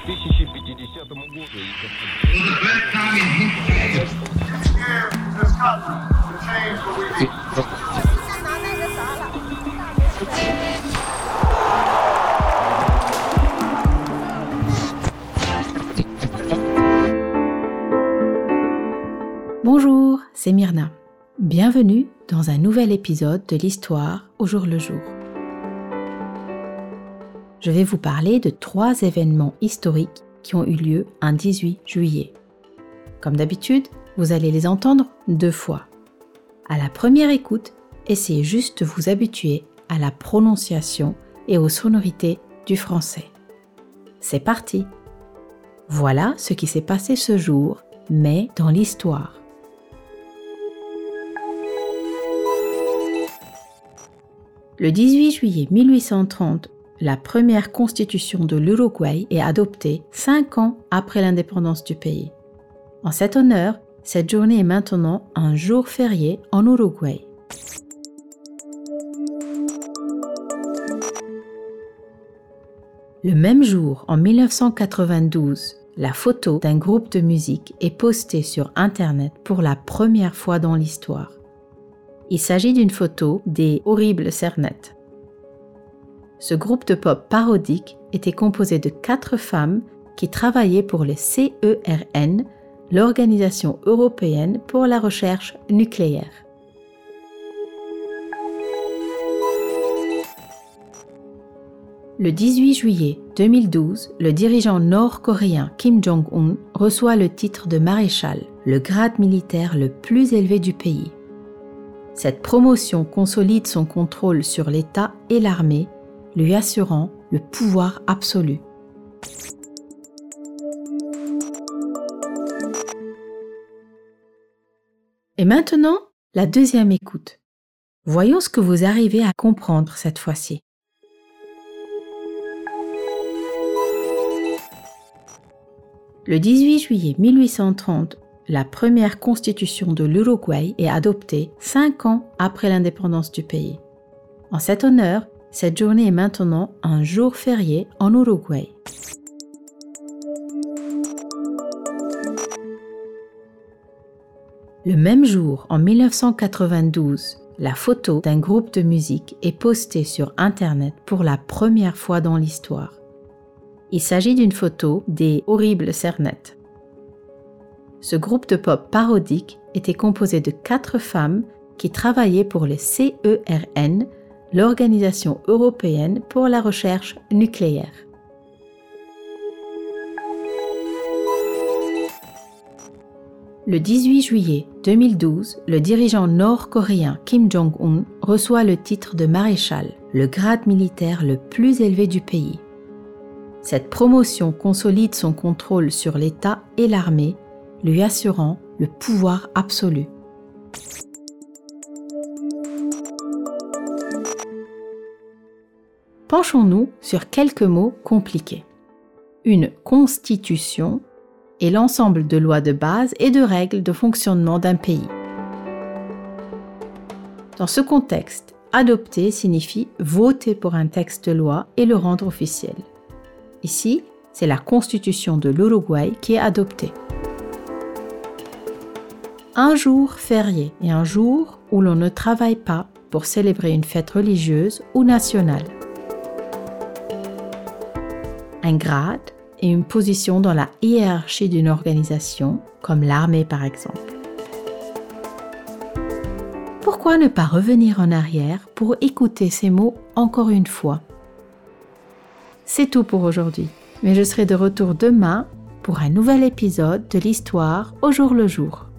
2050 году. Bonjour, c'est Myrna. Bienvenue dans un nouvel épisode de l'histoire au jour le jour. Je vais vous parler de trois événements historiques qui ont eu lieu un 18 juillet. Comme d'habitude, vous allez les entendre deux fois. À la première écoute, essayez juste de vous habituer à la prononciation et aux sonorités du français. C'est parti Voilà ce qui s'est passé ce jour, mais dans l'histoire. Le 18 juillet 1830, la première constitution de l'Uruguay est adoptée cinq ans après l'indépendance du pays. En cet honneur, cette journée est maintenant un jour férié en Uruguay. Le même jour, en 1992, la photo d'un groupe de musique est postée sur Internet pour la première fois dans l'histoire. Il s'agit d'une photo des Horribles Cernettes. Ce groupe de pop parodique était composé de quatre femmes qui travaillaient pour le CERN, l'Organisation européenne pour la recherche nucléaire. Le 18 juillet 2012, le dirigeant nord-coréen Kim Jong-un reçoit le titre de maréchal, le grade militaire le plus élevé du pays. Cette promotion consolide son contrôle sur l'État et l'armée, lui assurant le pouvoir absolu. Et maintenant, la deuxième écoute. Voyons ce que vous arrivez à comprendre cette fois-ci. Le 18 juillet 1830, la première constitution de l'Uruguay est adoptée cinq ans après l'indépendance du pays. En cet honneur, cette journée est maintenant un jour férié en Uruguay. Le même jour, en 1992, la photo d'un groupe de musique est postée sur Internet pour la première fois dans l'histoire. Il s'agit d'une photo des Horribles Cernettes. Ce groupe de pop parodique était composé de quatre femmes qui travaillaient pour le CERN, l'Organisation européenne pour la recherche nucléaire. Le 18 juillet 2012, le dirigeant nord-coréen Kim Jong-un reçoit le titre de maréchal, le grade militaire le plus élevé du pays. Cette promotion consolide son contrôle sur l'État et l'armée, lui assurant le pouvoir absolu. Penchons-nous sur quelques mots compliqués. Une constitution et l'ensemble de lois de base et de règles de fonctionnement d'un pays. Dans ce contexte, adopter signifie voter pour un texte de loi et le rendre officiel. Ici, c'est la constitution de l'Uruguay qui est adoptée. Un jour férié et un jour où l'on ne travaille pas pour célébrer une fête religieuse ou nationale. Un grade et une position dans la hiérarchie d'une organisation, comme l'armée par exemple. Pourquoi ne pas revenir en arrière pour écouter ces mots encore une fois? C'est tout pour aujourd'hui, mais je serai de retour demain pour un nouvel épisode de l'histoire au jour le jour.